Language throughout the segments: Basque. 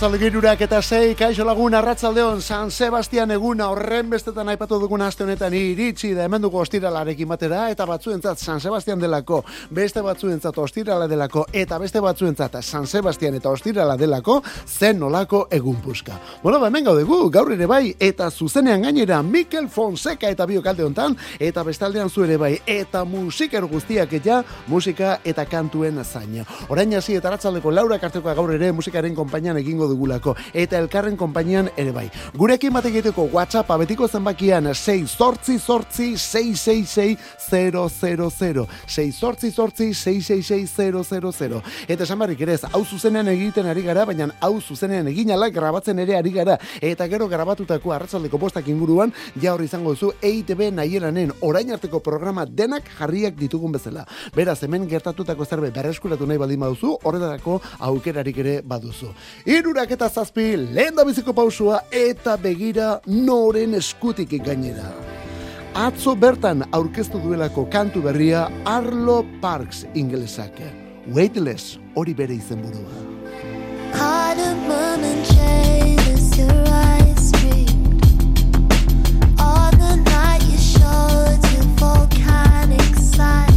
arratzalde girurak eta sei, kaixo lagun arratzaldeon San Sebastian eguna horren bestetan aipatu dugun aste honetan iritsi da hemen dugu ostiralarekin batera eta batzuentzat San Sebastian delako, beste batzuentzat ostirala delako eta beste batzuentzat San Sebastian eta ostirala delako zen nolako egun puska. Bueno, ba, hemen gaude gu, gaur ere bai eta zuzenean gainera Mikel Fonseca eta biokalde hontan eta bestaldean zu ere bai eta musiker guztiak eta musika eta kantuen zaina. Orain hasi eta arratzaldeko laura karteko gaur ere musikaren konpainian egingo dugulako eta elkarren konpainian ere bai. Gurekin bat egiteko WhatsApp abetiko zenbakian 6 sortzi sortzi 666 000 6 sortzi sortzi 666 000 eta esan barrik ere hau zuzenean egiten ari gara baina hau zuzenean egin ala grabatzen ere ari gara eta gero grabatutako arratzaldeko postak inguruan ja hor izango zu EITB nahielanen orain arteko programa denak jarriak ditugun bezala. Beraz, hemen gertatutako zerbait berreskuratu nahi baldin baduzu, horretarako aukerarik ere baduzu. Irurak eta zazpi, lehen da biziko pausua eta begira noren eskutik gainera. Atzo bertan aurkeztu duelako kantu berria Arlo Parks ingelesak. Weightless hori bere izen burua. Cardamom and is your eyes. All the night you showed your volcanic side.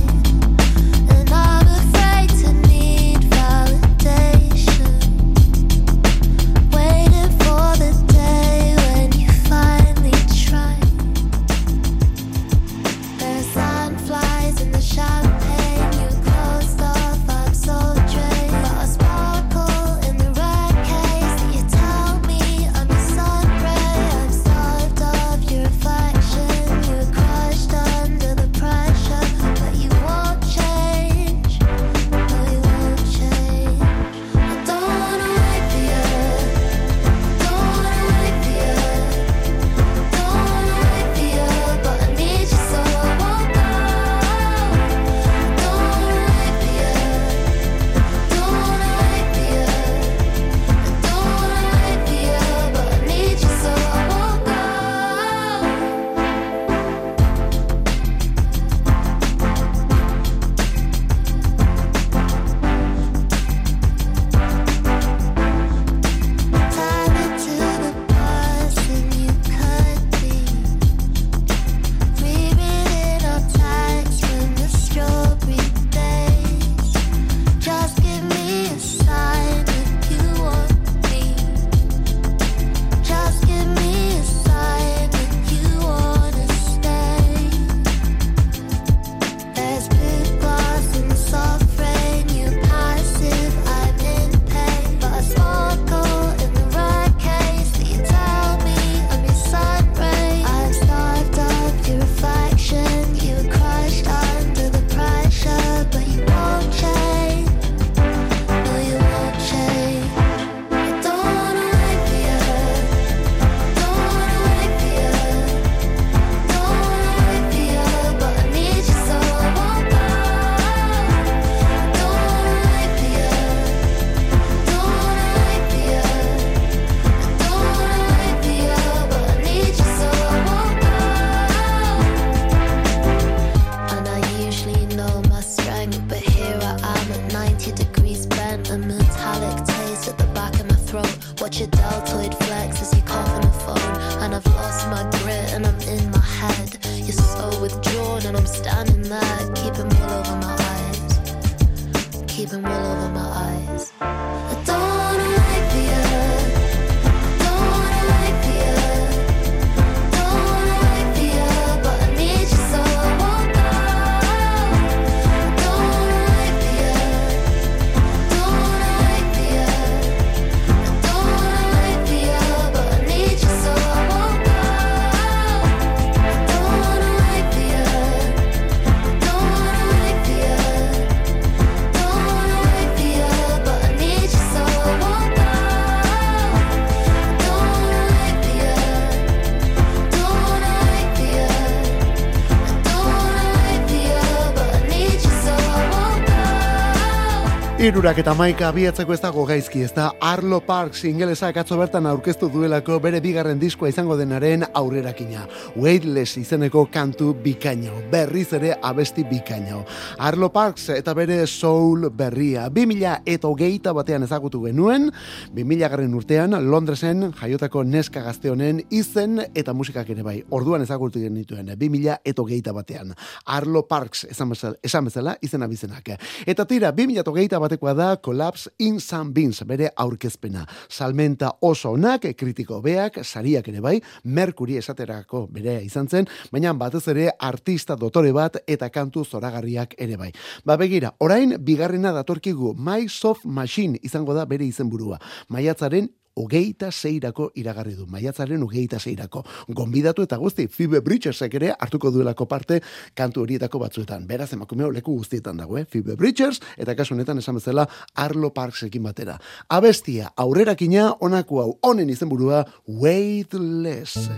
Irurak eta maika abiatzeko ez dago gaizki, ez da Arlo Parks ingelesak atzo bertan aurkeztu duelako bere bigarren diskoa izango denaren aurrerakina. Weightless izeneko kantu bikaino, berriz ere abesti bikaino. Arlo Parks eta bere soul berria. 2000 eta hogeita batean ezagutu genuen, 2000 garren urtean Londresen jaiotako neska gazte honen izen eta musikak ere bai. Orduan ezagutu genituen, 2000 eta hogeita batean. Arlo Parks esan bezala, esan bezala izena bizenak. Eta tira, 2000 eta hogeita batekoa da Collapse in San Beans bere aurkezpena. Salmenta oso onak, kritiko beak, sariak ere bai, Mercury esaterako berea izan zen, baina batez ere artista dotore bat eta kantu zoragarriak ere bai. Ba begira, orain bigarrena datorkigu My Soft Machine izango da bere izenburua. Maiatzaren hogeita zeirako iragarri du, maiatzaren hogeita zeirako. Gonbidatu eta guzti, Phoebe Bridgersek ere hartuko duelako parte kantu horietako batzuetan. Beraz, emakumeo leku guztietan dago, eh? Phoebe Bridgers, eta kasu honetan esan bezala Arlo Parksekin batera. Abestia, aurrerakina, onako hau, honen izenburua, Weightless.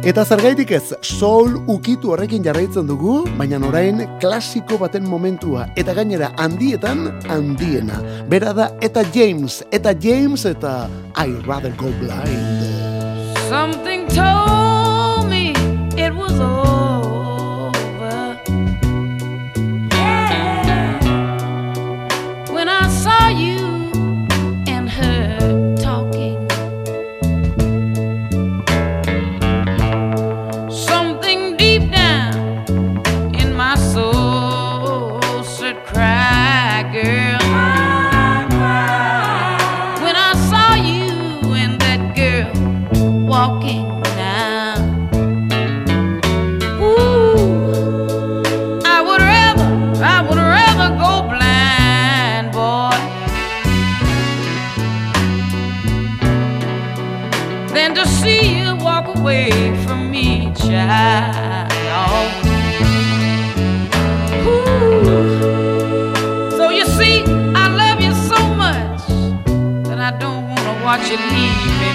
Eta zergaitik ez, soul ukitu horrekin jarraitzen dugu, baina orain klasiko baten momentua, eta gainera handietan handiena. Bera da, eta James, eta James, eta I rather go blind. Something told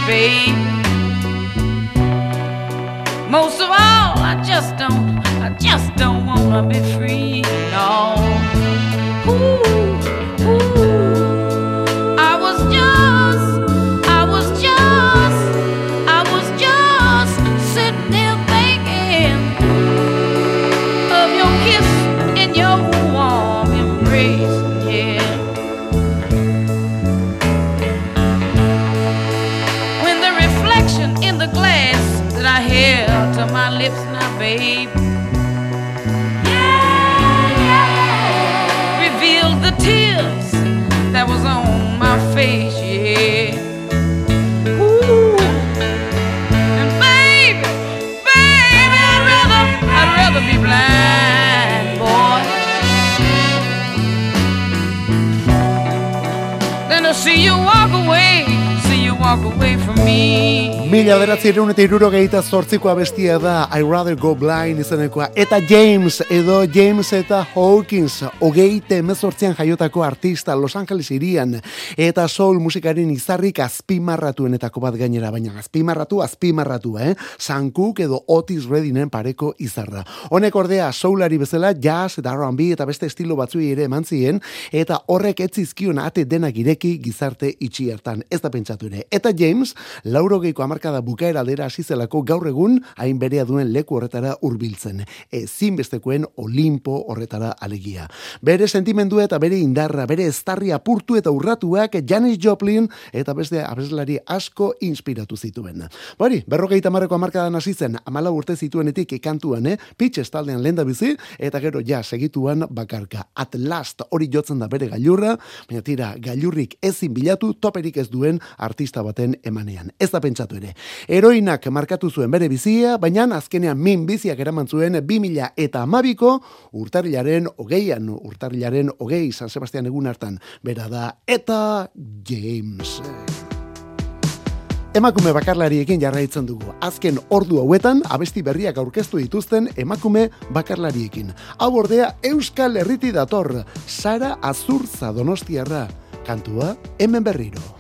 babe. Most of all, I just don't, I just don't wanna be free, Mila beratzi eta irurogeita zortzikoa bestia da I Rather Go Blind izenekoa. Eta James, edo James eta Hawkins, hogeite emezortzian jaiotako artista Los Angeles irian, eta soul musikaren izarrik azpimarratuenetako bat gainera, baina azpimarratu, azpimarratu, eh? Cooke edo Otis Reddinen pareko izarra. Honek ordea soulari bezala jazz eta R&B eta beste estilo batzui ere eman zien, eta horrek etzizkion ate denak ireki gizarte itxi hartan. Ez da pentsatu ere. Eta James, laurogeiko amarkada bukaera aldera hasi zelako gaur egun hain berea duen leku horretara hurbiltzen. Ezinbestekoen Olimpo horretara alegia. Bere sentimendu eta bere indarra, bere estarri apurtu eta urratuak Janis Joplin eta beste abeslari asko inspiratu zituen. Bari, berrogeita marreko amarkadan hasi zen, amala urte zituenetik kantuan, eh? Pitches taldean lenda bizi, eta gero ja segituan bakarka. At last hori jotzen da bere gailurra, baina tira, gailurrik ezin bilatu toperik ez duen artista baten emanean. Ez da pentsatu ere. Heroinak markatu zuen bere bizia, baina azkenean min biziak eraman zuen 2000 eta amabiko urtarrilaren hogeian, urtarrilaren hogei San Sebastian egun hartan. Bera da, eta James. Emakume bakarlariekin jarraitzen dugu. Azken ordu hauetan abesti berriak aurkeztu dituzten emakume bakarlariekin. Hau ordea Euskal Herriti dator, Sara Azurza Donostiarra. Kantua hemen berriro.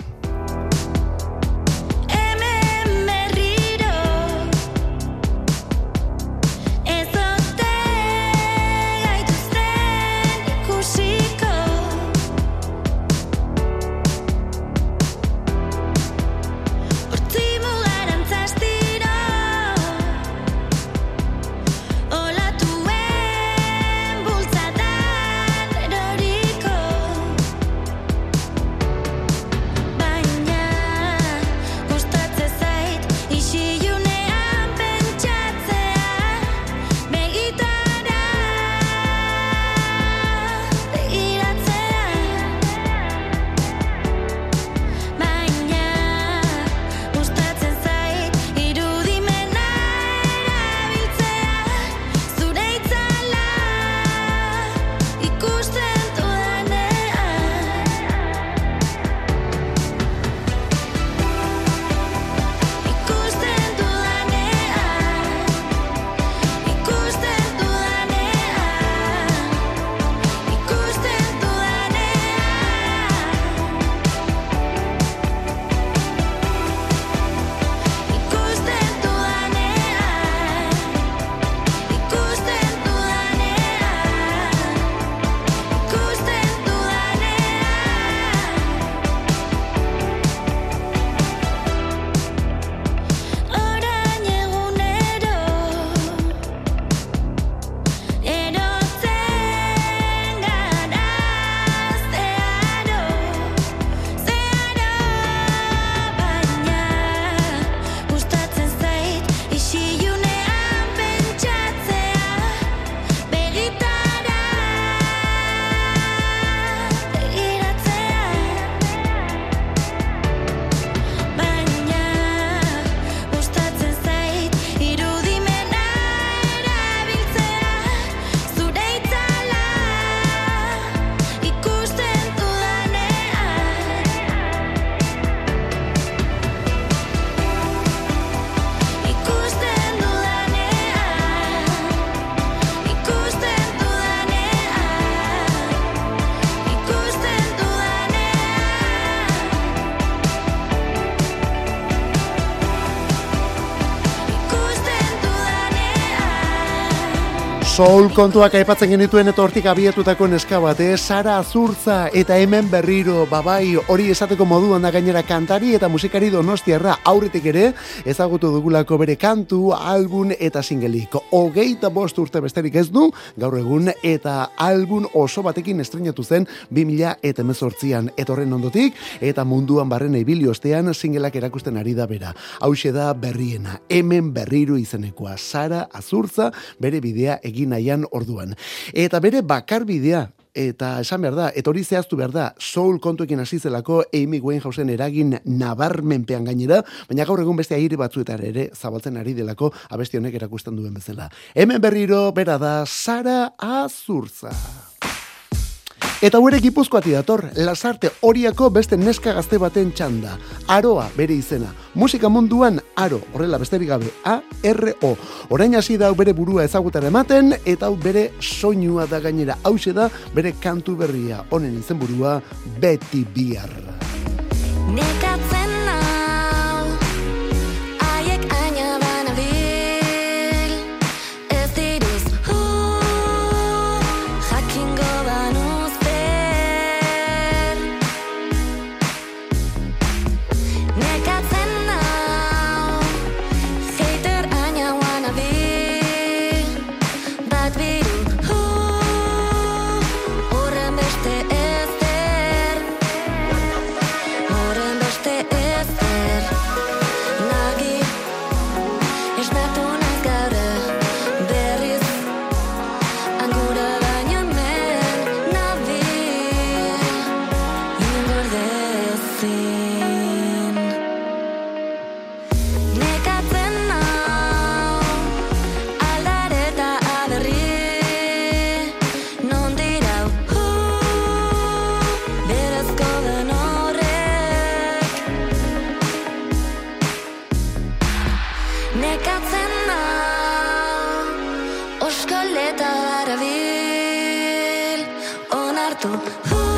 Soul kontuak aipatzen genituen eta hortik abietutako neska bat, eh? Sara Azurtza eta hemen berriro, babai, hori esateko moduan da gainera kantari eta musikari donostiarra aurretik ere, ezagutu dugulako bere kantu, album eta singelik. Hogeita bost urte besterik ez du, gaur egun, eta album oso batekin estrenatu zen 2000 eta emezortzian etorren ondotik, eta munduan barren ibili ostean singelak erakusten ari da bera. Hauxe da berriena, hemen berriro izenekoa, Sara Azurtza, bere bidea egin nahian orduan. Eta bere bakar bidea, eta esan behar da, eta hori zehaztu behar da, soul kontuekin hasi zelako Amy Winehousen eragin nabarmenpean gainera, baina gaur egun beste aire batzuetan ere zabaltzen ari delako abesti honek erakusten duen bezala. Hemen berriro, bera da, Sara Azurza. Eta huere gipuzkoati dator, lasarte horiako beste neska gazte baten txanda. Aroa bere izena. Musika munduan aro, horrela besterik gabe, A-R-O. Orain hasi da bere burua ezagutara ematen, eta hau bere soinua da gainera. Hau da bere kantu berria. Honen izen burua, beti bihar. Nekatzen cuarto. Oh.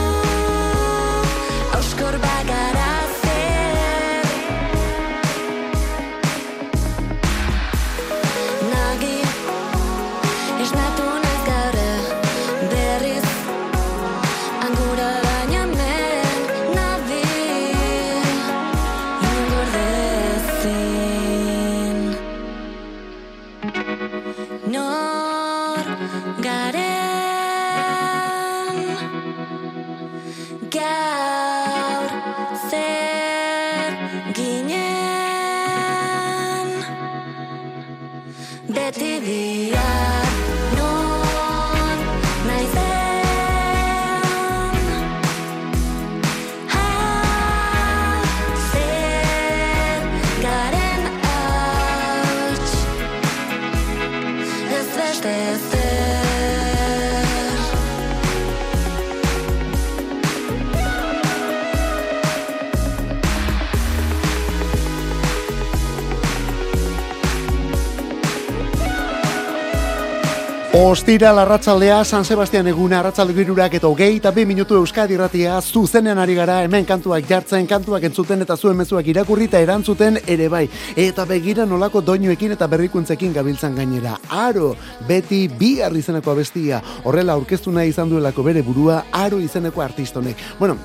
Ostira larratzaldea, San Sebastian eguna, arratzalde girurak eta hogei eta bi minutu Euskadi irratia zuzenen ari gara, hemen kantuak jartzen, kantuak entzuten eta zuen mezuak irakurri eta erantzuten ere bai. Eta begira nolako doinuekin eta berrikuntzekin gabiltzan gainera. Aro, beti bi izeneko abestia, horrela aurkeztu nahi izan duelako bere burua, aro izeneko artistonek. Bueno,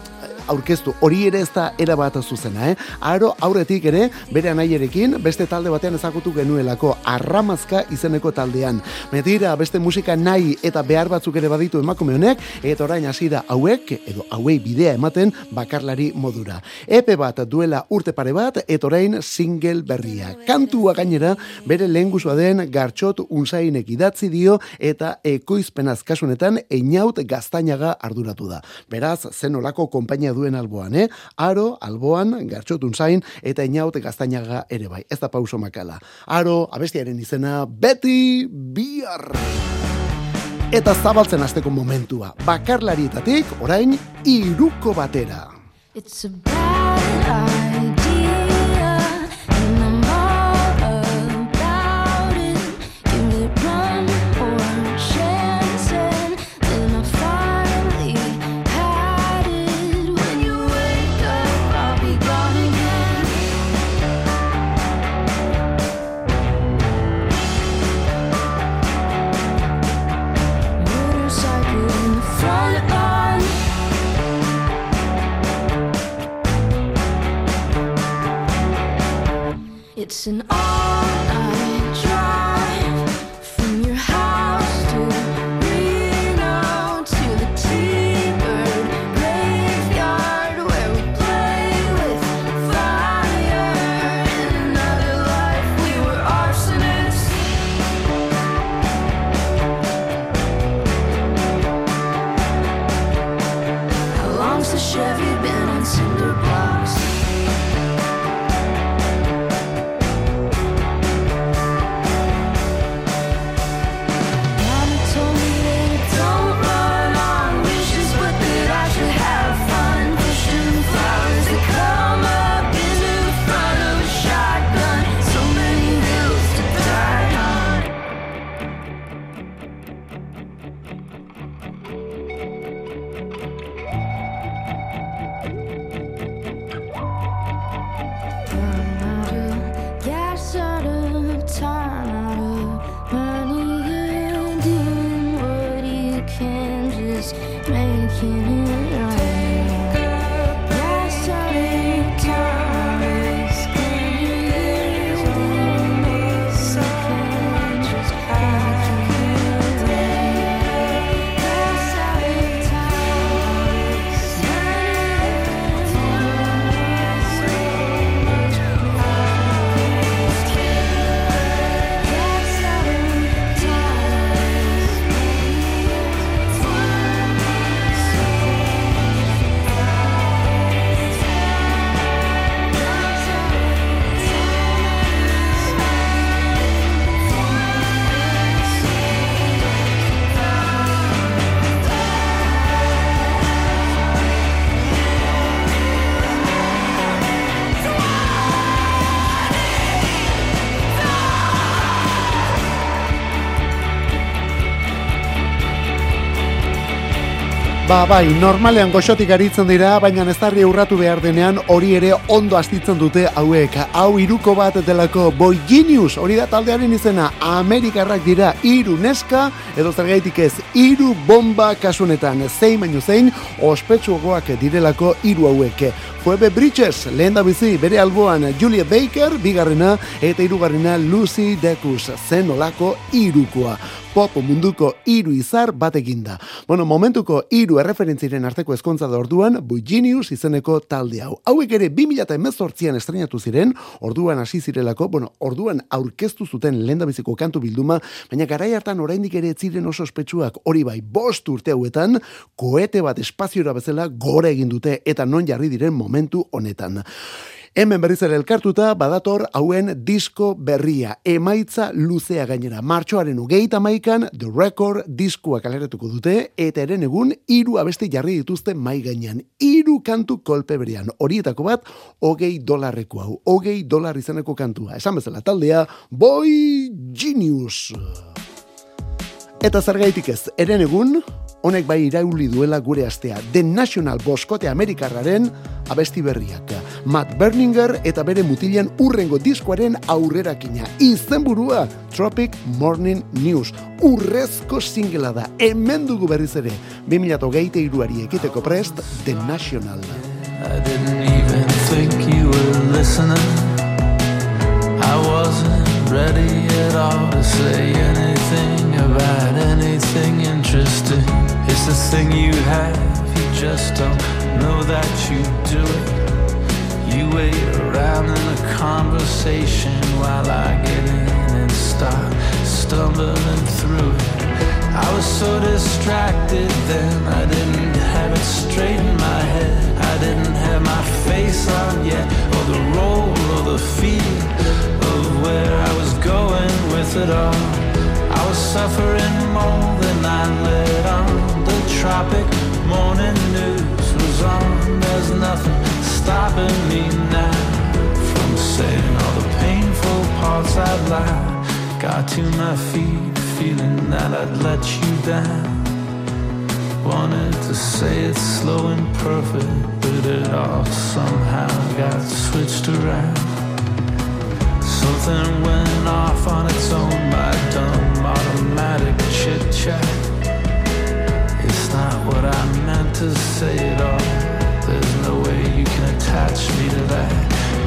aurkeztu. Hori ere ez da erabat zuzena, eh? Aro aurretik ere, bere anaierekin, beste talde batean ezagutu genuelako, arramazka izeneko taldean. Metira, beste musika nahi eta behar batzuk ere baditu emakume honek, eta orain hasi da hauek, edo hauei bidea ematen bakarlari modura. Epe bat duela urte pare bat, eta orain single berria. Kantua gainera, bere lehen den gartxot unsainek idatzi dio, eta ekoizpenaz kasunetan, einaut gaztainaga arduratu da. Beraz, zen olako duen alboan, eh? Aro, alboan, gartxotun zain, eta inaute gaztainaga ere bai. Ez da pauso makala. Aro, abestiaren izena, beti bihar! Eta zabaltzen hasteko momentua. Bakarlarietatik, orain, iruko batera. It's a It's an Ba, bai, normalean goxotik aritzen dira, baina ez darri urratu behar denean hori ere ondo astitzen dute hauek. Hau iruko bat delako Boy Genius, hori da taldearen izena, Amerikarrak dira iru neska, edo zergaitik ez, iru bomba kasunetan, zein baino zein, ospetsuagoak direlako iru hauek. Phoebe Bridges, lehen da bizi, bere alboan Julia Baker, bigarrena, eta irugarrena Lucy Dacus, zen olako irukoa pop munduko hiru izar batekin da. Bueno, momentuko hiru erreferentziren arteko ezkontza da orduan, Buginius izeneko talde hau. Hauek ere 2018an estrenatu ziren, orduan hasi zirelako, bueno, orduan aurkeztu zuten lehendabiziko kantu bilduma, baina garai hartan oraindik ere ez ziren oso ospetsuak hori bai, bost urte hauetan, koete bat espaziora bezala gora egin dute eta non jarri diren momentu honetan. Hemen berriz ere elkartuta badator hauen disko berria, emaitza luzea gainera. Martxoaren ugeita maikan, The Record diskoa kaleratuko dute, eta eren egun hiru abesti jarri dituzte mai gainean. Hiru kantu kolpe berean. Horietako bat, hogei dolarreko hau. Hogei dolar izaneko kantua. Esan bezala taldea, Boy Genius. Eta zergaitik ez, eren egun, honek bai irauli duela gure astea. The National Boskote Amerikarraren abesti berriak. Matt Berninger eta bere mutilen urrengo diskoaren aurrerakina. Izenburua Tropic Morning News. Urrezko singela da. Hemen dugu berriz ere. 2008 iruari ekiteko prest, The National. I didn't even think you were listening. I wasn't ready at all to say anything about anything interesting. The thing you have, you just don't know that you do it. You wait around in a conversation while I get in and start stumbling through it. I was so distracted then, I didn't have it straight in my head. I didn't have my face on yet, or the role or the feel of where I was going with it all. I was suffering more than I let on. Tropic morning news was on. There's nothing stopping me now from saying all the painful parts I'd lied. Got to my feet, feeling that I'd let you down. Wanted to say it slow and perfect, but it all somehow got switched around. Something went off on its own, my dumb automatic chit chat. It's not what I meant to say at all. There's no way you can attach me to that.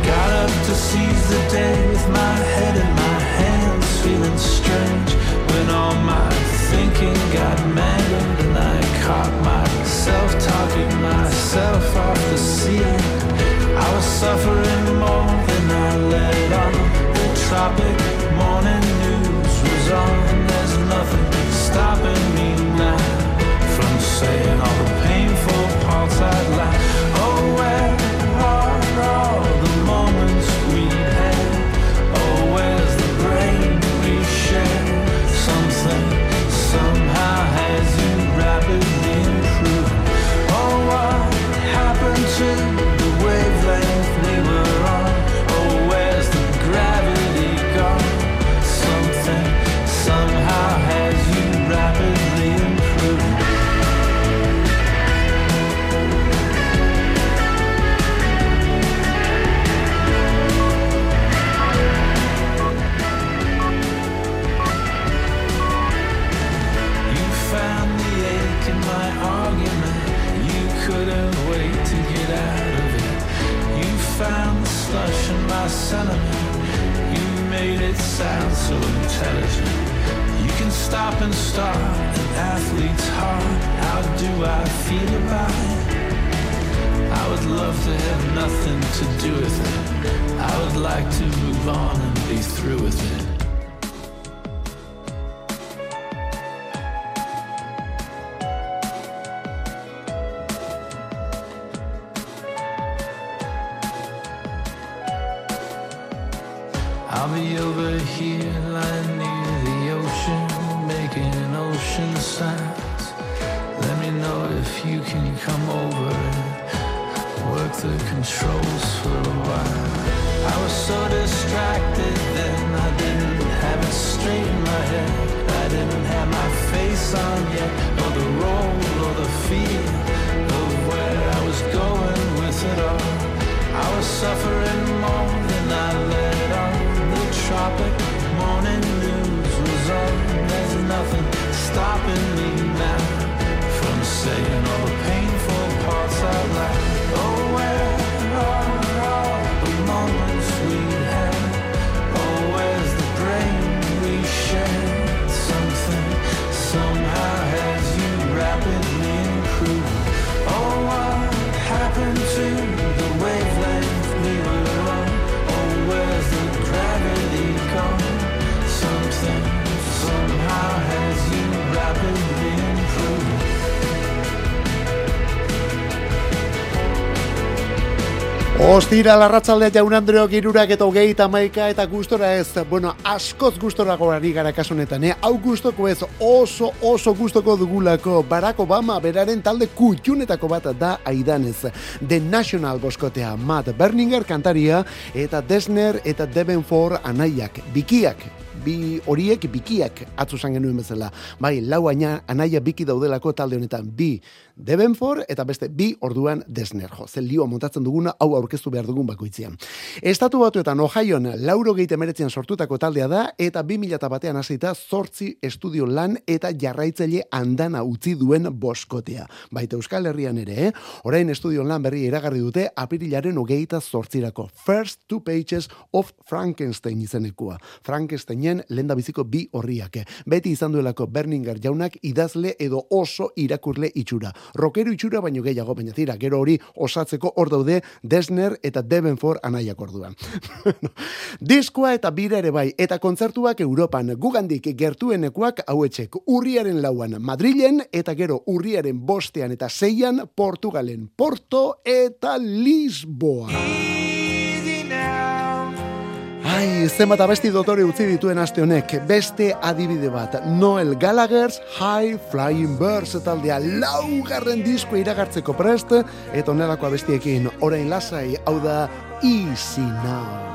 Got up to seize the day with my head in my hands, feeling strange. When all my thinking got mangled and I caught myself talking myself off the ceiling. I was suffering more than I let on. The tropic morning news was on. There's nothing stopping me now saying all the painful parts I'd lie. Oh, where are all the stopping me Ostira larratzaldea jaun Andreok irurak eta hogei eta maika eta gustora ez, bueno, askoz gustorako ari gara kasunetan, eh? Hau gustoko ez oso oso gustoko dugulako Barack Obama beraren talde kutxunetako bat da aidanez. The National boskotea, Matt Berninger kantaria eta Desner eta Devenford anaiak, bikiak, bi horiek bikiak atzu zan genuen bezala. Bai, lau aina anaia biki daudelako talde honetan bi Devenford eta beste bi orduan Desner. Jo, zen lioa montatzen duguna hau aurkeztu behar dugun bakoitzean. Estatu batuetan Ohioan lauro geite meretzean sortutako taldea da eta 2000 batean hasita zortzi estudio lan eta jarraitzaile andana utzi duen boskotea. Baita Euskal Herrian ere, eh? orain estudio lan berri iragarri dute apirilaren hogeita zortzirako. First two pages of Frankenstein izenekua. Frankensteinen lenda biziko bi horriak. Beti izan duelako Berninger jaunak idazle edo oso irakurle itxura. Rockero itxura baino gehiago baina tira, gero hori osatzeko hor daude Desner eta Devenford anaiak orduan. Diskoa eta bira ere bai, eta kontzertuak Europan gugandik gertuenekoak hauetxek urriaren lauan Madrilen eta gero urriaren bostean eta seian Portugalen, Porto eta Lisboa. Ai, zenbat abesti dotore utzi dituen aste honek, beste adibide bat, Noel Gallagher's High Flying Birds taldea laugarren disko iragartzeko prest, eta onelako abestiekin orain lasai, hau da Easy Now.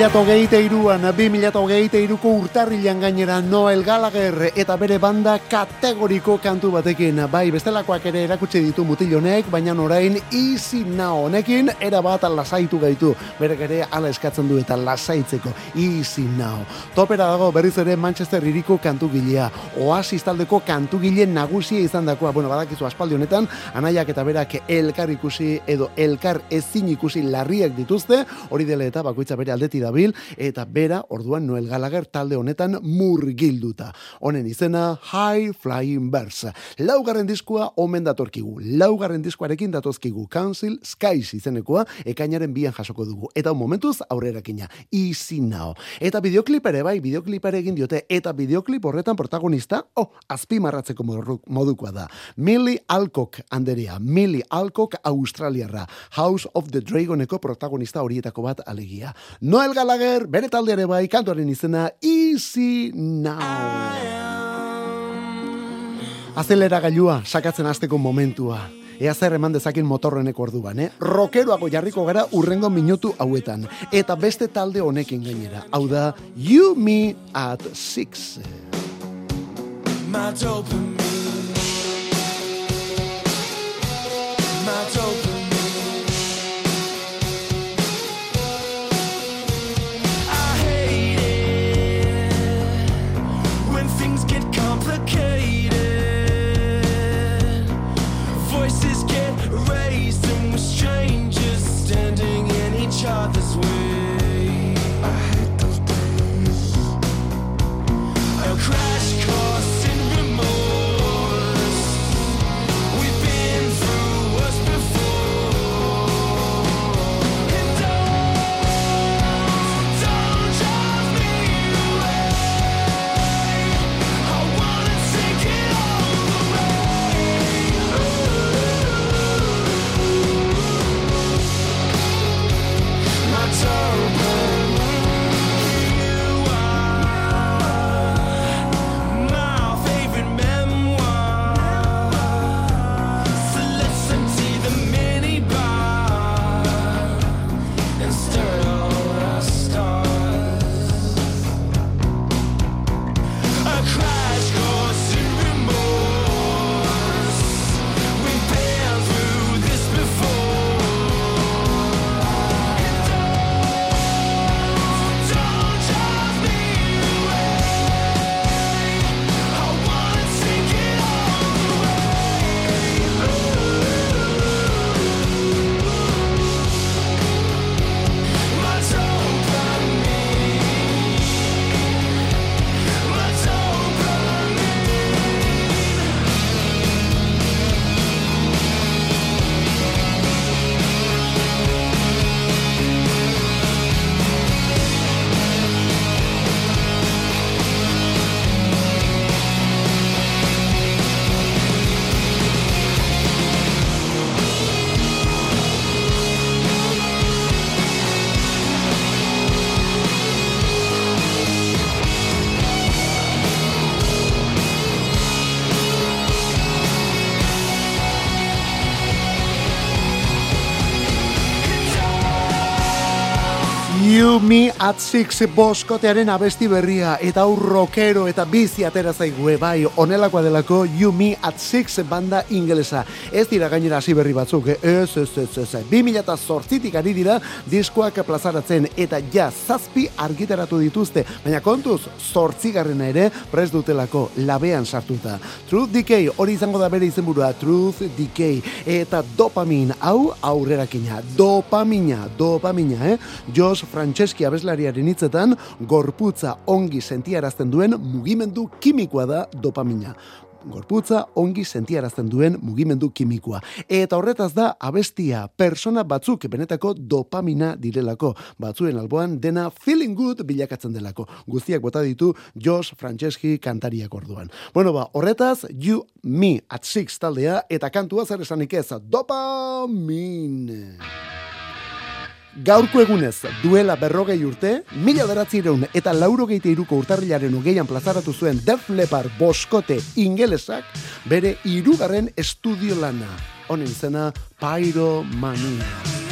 2023an, 2023ko urtarrilan gainera Noel Gallagher eta bere banda kategoriko kantu batekin. Bai, bestelakoak ere erakutsi ditu mutil honek, baina orain Easy Now honekin era bat lasaitu gaitu. Berek ere ala eskatzen du eta lasaitzeko Easy Now. Topera dago berriz ere Manchester iriko kantugilea. Oasis taldeko kantugile nagusia izan dakoa. Bueno, badakizu aspaldi honetan, anaiak eta berak elkar ikusi edo elkar ezin ikusi larriak dituzte, hori dela eta bakoitza bere aldeti dabil, eta bera, orduan Noel Gallagher talde honetan murgilduta. Honen izena High Flying Birds. Laugarren diskua omen datorkigu. Laugarren diskoarekin datozkigu Council Skies izenekoa, ekainaren bian jasoko dugu. Eta momentuz aurrerakina, Easy Now. Eta videoklip ere bai, videoklip ere egin diote, eta videoklip horretan protagonista, oh, azpimarratzeko modukoa da. Millie Alcock anderea, Millie Alcock Australiarra, House of the Dragoneko protagonista horietako bat alegia. Noel Gallagher, bere taldeare bai, kantuaren izena Easy Now. Azelera gailua, sakatzen hasteko momentua. Ea zer eman dezakin motorrenek orduan, eh? Rokeroago jarriko gara urrengo minutu hauetan. Eta beste talde honekin gainera. Hau da, You Me at Six. My dopamine. My dopamine. Each other's way. At Six boskotearen abesti berria eta hau rockero eta bizi atera zaigue bai onelakoa delako You Me at Six banda ingelesa. Ez dira gainera hasi berri batzuk, eh? ez, ez, ez, ez, ez. 2008tik ari dira diskoak plazaratzen eta ja zazpi argitaratu dituzte, baina kontuz zortzigarrena ere prest dutelako labean sartuta. Truth Decay hori izango da bere izenburua Truth Decay eta dopamin hau aurrerakina, dopamina, dopamina, eh? Jos Franceschi abeslariaren hitzetan gorputza ongi sentiarazten duen mugimendu kimikoa da dopamina gorputza ongi sentiarazten duen mugimendu kimikoa. Eta horretaz da abestia persona batzuk benetako dopamina direlako. Batzuen alboan dena feeling good bilakatzen delako. Guztiak bota ditu Josh Franceschi kantariak orduan. Bueno ba, horretaz You Me at Six taldea eta kantua zer esanik ez dopamine. Gaurko egunez, duela berrogei urte, mila beratzireun eta laurogeite iruko urtarrilaren hogeian plazaratu zuen Def Leppard boskote ingelesak bere irugarren estudio lana. Honen izena Pyromania.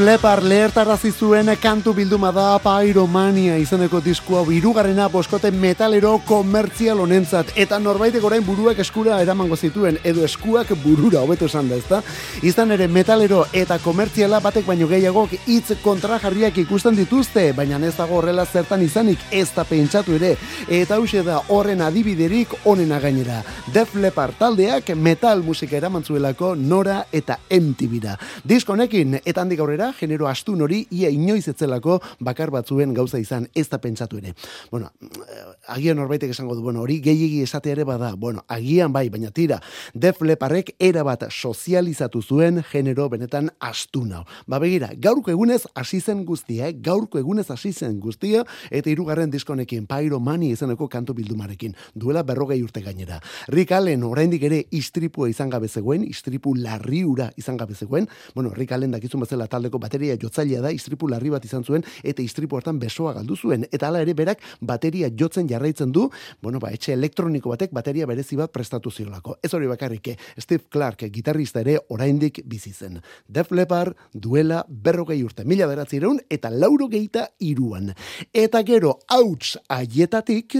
Def Leppard lehertarazi zuen kantu bilduma da Pyromania izeneko diskua hirugarrena boskote metalero komertzial honentzat eta norbaitek orain buruak eskura eramango zituen edo eskuak burura hobeto esan da, ezta? Izan ere metalero eta komertziala batek baino gehiagok hitz kontrajarriak ikusten dituzte, baina ez dago horrela zertan izanik ez da pentsatu ere eta hause da horren adibiderik onena gainera. Def Leppard taldeak metal musika eraman zuelako Nora eta MTV-ra. Diskonekin eta handik aurrera genero astun hori ia inoiz etzelako bakar batzuen gauza izan ez da pentsatu ere. Bueno, eh, agian norbaitek esango du, bueno, hori gehiegi esate ere bada. Bueno, agian bai, baina tira, Def Leppardek era bat sozializatu zuen genero benetan astuna. Ba begira, gaurko egunez hasi zen guztia, eh? gaurko egunez hasi zen guztia eta hirugarren diskonekin Pyromani izeneko kantu bildumarekin. Duela berrogei urte gainera. Rick Allen oraindik ere istripua izan gabe zegoen, istripu larriura izan gabe zegoen. Bueno, Rick Allen dakizun bezala taldeko bateria jotzailea da, istripu larri bat izan zuen eta istripu hartan besoa galdu zuen eta hala ere berak bateria jotzen jarraitzen du, bueno, ba etxe elektroniko batek bateria berezi bat prestatu ziolako. Ez hori bakarrik, Steve Clark gitarrista ere oraindik bizi zen. Def Leppard duela berrogei urte, mila beratzireun eta lauro geita iruan. Eta gero, hauts aietatik...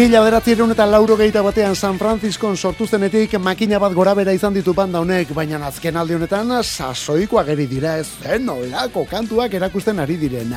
Mila bederatzireun eta lauro gehieta batean San Franciscon sortu zenetik makina bat gora bera izan ditu banda honek, baina azken aldi honetan sasoiko ageri dira ez zen olako kantuak erakusten ari diren.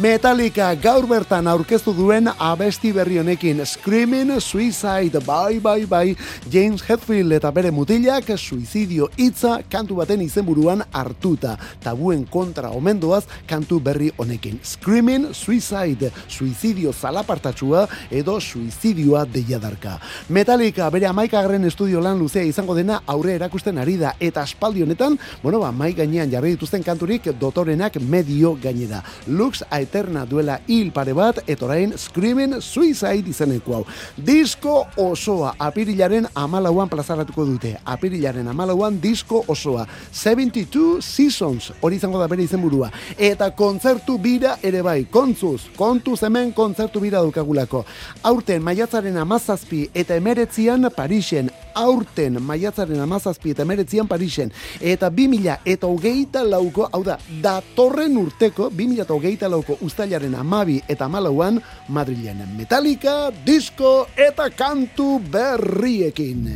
Metallica gaur bertan aurkeztu duen abesti berri honekin Screaming Suicide, bye bye bye, James Hetfield eta bere mutilak suizidio hitza kantu baten izenburuan hartuta. Tabuen kontra omendoaz kantu berri honekin. Screaming Suicide, suizidio zalapartatsua edo suizidioa deiadarka. Metallica bere amaikagarren estudio lan luzea izango dena aurre erakusten ari da eta aspaldi honetan, bueno ba, mai gainean jarri dituzten kanturik dotorenak medio gainera. Lux Aeterna duela hil pare bat, eta orain Screaming Suicide izeneko hau. Disko osoa apirilaren amalauan plazaratuko dute. Apirilaren amalauan disko osoa. 72 Seasons, hori izango da bere izenburua. Eta kontzertu bira ere bai, kontzuz, kontuz hemen kontzertu bira dukagulako. Aurten maiatzaren amazazpi eta emeretzian Parisen, aurten maiatzaren amazazpi eta emeretzian Parisen, eta 2000 eta hogeita lauko, hau da, datorren urteko, 2000 eta hogeita lauko ustailaren amabi eta amalauan Madrilen Metallica, disko eta kantu berriekin.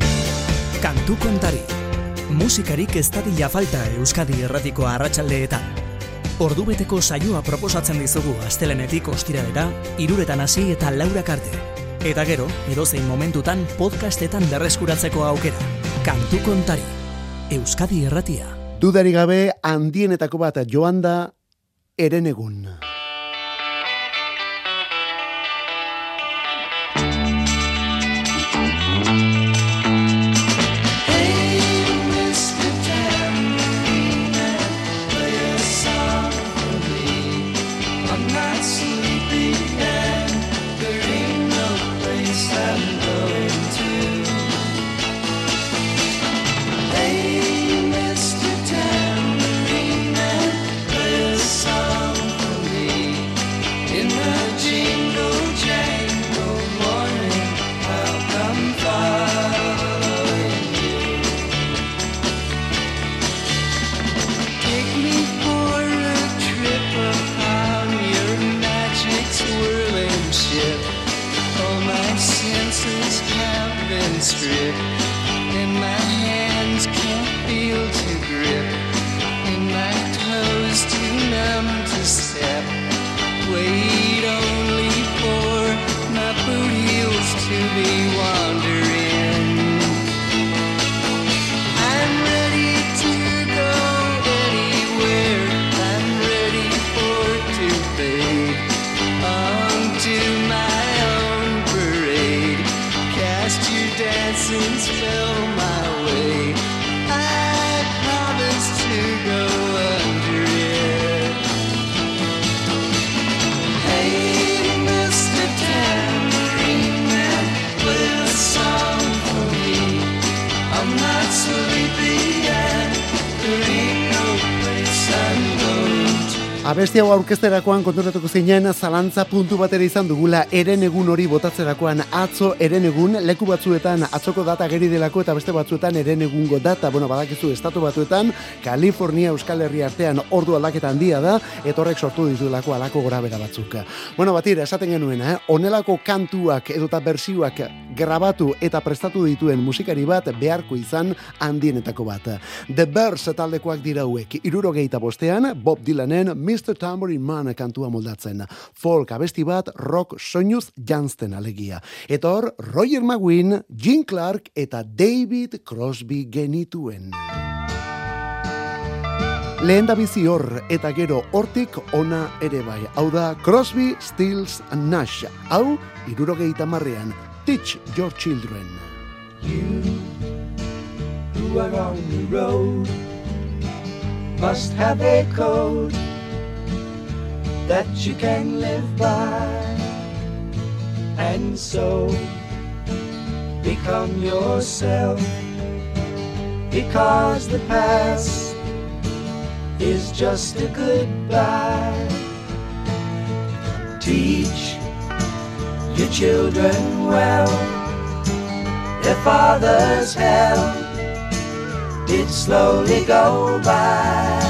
Kantu kontari. Musikarik ez dadila falta Euskadi erratiko arratsaldeetan. Ordubeteko saioa proposatzen dizugu astelenetik ostiralera, iruretan hasi eta laurak arte. Eta gero, edozein momentutan podcastetan berreskuratzeko aukera. Kantu kontari. Euskadi erratia. Dudari gabe handienetako bat joan da erenegun. Hau aurkezterakoan konturatuko zinen zalantza puntu batera izan dugula eren egun hori botatzerakoan atzo eren egun leku batzuetan atzoko data geri delako eta beste batzuetan eren egungo data bueno badakizu estatu batzuetan Kalifornia Euskal Herria artean ordu aldaketa handia da eta horrek sortu dituelako alako gorabera batzuk bueno batira esaten genuen eh? onelako kantuak edota bersioak grabatu eta prestatu dituen musikari bat beharko izan handienetako bat The Birds taldekoak dira hauek irurogeita bostean Bob Dylanen Mr. Tambourine Man kantua moldatzen. Folk abesti bat rock soinuz jantzten alegia. Eta hor, Roger McGuinn, Gene Clark eta David Crosby genituen. Lehen da bizi hor eta gero hortik ona ere bai. Hau da Crosby, Stills and Nash. Hau, irurogeita marrean. Teach your children. who are on the road must have a code that you can live by. And so become yourself. Because the past is just a goodbye. Teach your children well. Their father's hell did slowly go by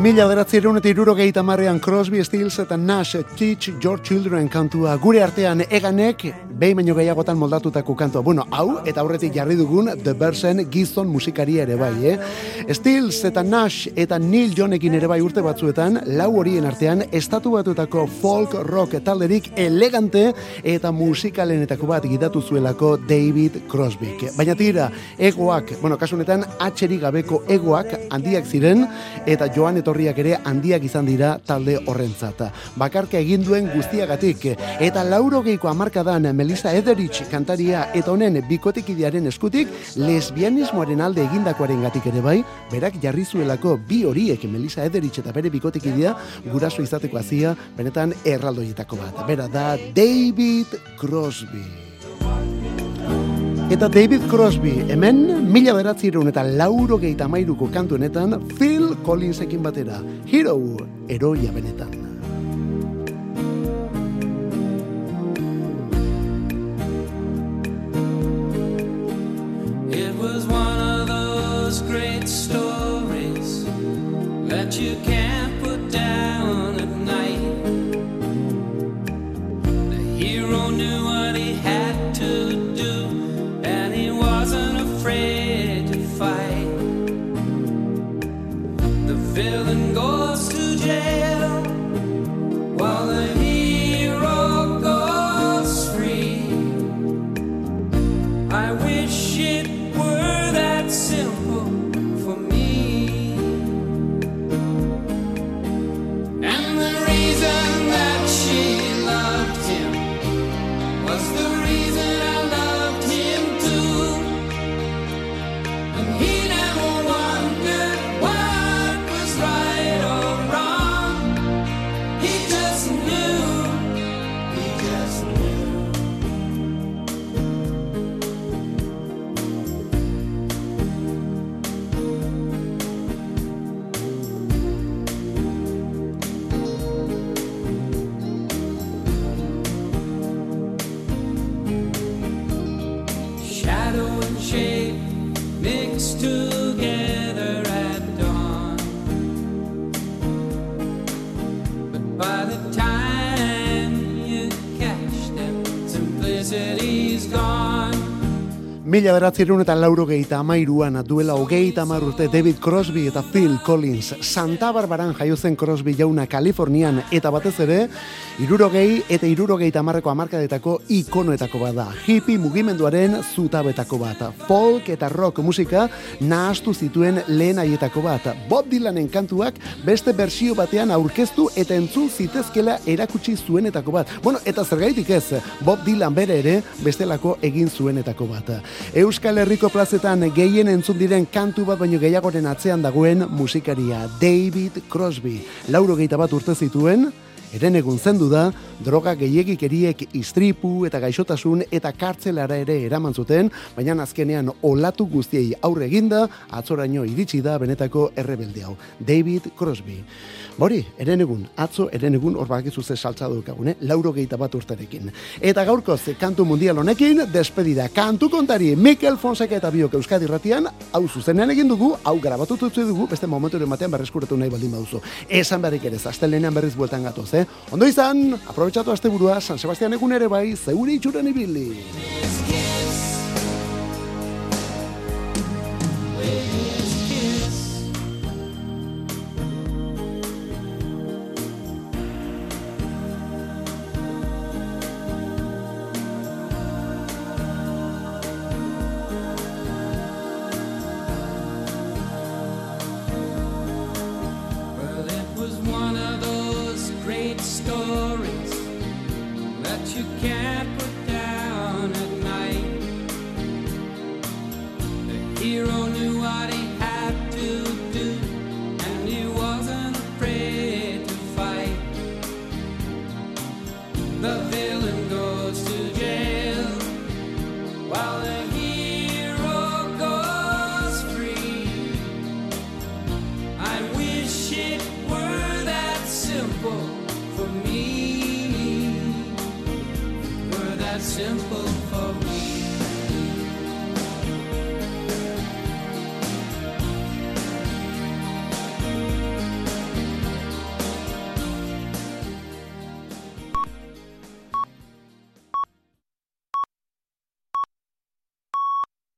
Mila bederatzireun eta irurogeita marrean Crosby, Stills eta Nash Teach Your Children kantua gure artean eganek behin baino gehiagotan moldatutako kantua. Bueno, hau eta aurretik jarri dugun The Bersen gizon musikaria ere bai, eh? Stills eta Nash eta Neil Johnekin ere bai urte batzuetan, lau horien artean estatu batuetako folk rock talderik elegante eta musikalenetako bat gidatu zuelako David Crosby. Baina tira, egoak, bueno, kasu honetan atxerik gabeko egoak handiak ziren eta joan etorriak ere handiak izan dira talde horrentzat. Bakarka egin duen guztiagatik eta laurogeiko hamarkadan Melissa Etheridge kantaria eta honen bikotekidearen eskutik lesbianismoaren alde egindakoaren gatik ere bai, berak jarri zuelako bi horiek Melissa Etheridge eta bere bikotekidea guraso izateko hazia benetan erraldoietako bat. Bera da David Crosby. Eta David Crosby, hemen mila beratzireun eta lauro geita mairuko kantu honetan Phil Collinsekin batera. Hero, eroia benetan. It was one of those great stories that you can't put down at night. The hero knew what he had to do, afraid to fight. The villain goes to jail while the Mila beratzerun eta lauro gehieta amairuan duela hogeita amar urte David Crosby eta Phil Collins Santa Barbaran jaio zen Crosby jauna Kalifornian eta batez ere irurogei eta irurogeita amarreko amarkadetako ikonoetako bat da. Hippie mugimenduaren zutabetako bat. Folk eta rock musika nahastu zituen lehen haietako bat. Bob Dylanen kantuak beste bersio batean aurkeztu eta entzun zitezkela erakutsi zuenetako bat. Bueno eta zergaitik ez Bob Dylan bere ere bestelako egin zuenetako bat Euskal Herriko plazetan gehien entzun diren kantu bat baino gehiagoren atzean dagoen musikaria David Crosby. Lauro gehieta bat urte zituen, eren egun zendu da, droga gehiegikeriek istripu eta gaixotasun eta kartzelara ere eraman zuten, baina azkenean olatu guztiei aurre eginda, atzoraino iritsi da benetako errebelde hau. David Crosby. Bori, eren egun, atzo eren egun hor bakizu ze saltza daukagune, lauro gehieta bat urterekin. Eta gaurkoz, kantu mundial honekin, despedida kantu kontari Mikel Fonseca eta biok Euskadi ratian, hau zuzenean egin dugu, hau grabatutu utzi dugu, beste momenturen batean berreskuratu nahi baldin baduzu. Esan beharrik ere, astelenean berriz bueltan gatoz, eh? Ondo izan, aprobetsatu asteburua, San Sebastian egun ere bai, zeure itxuren ibili.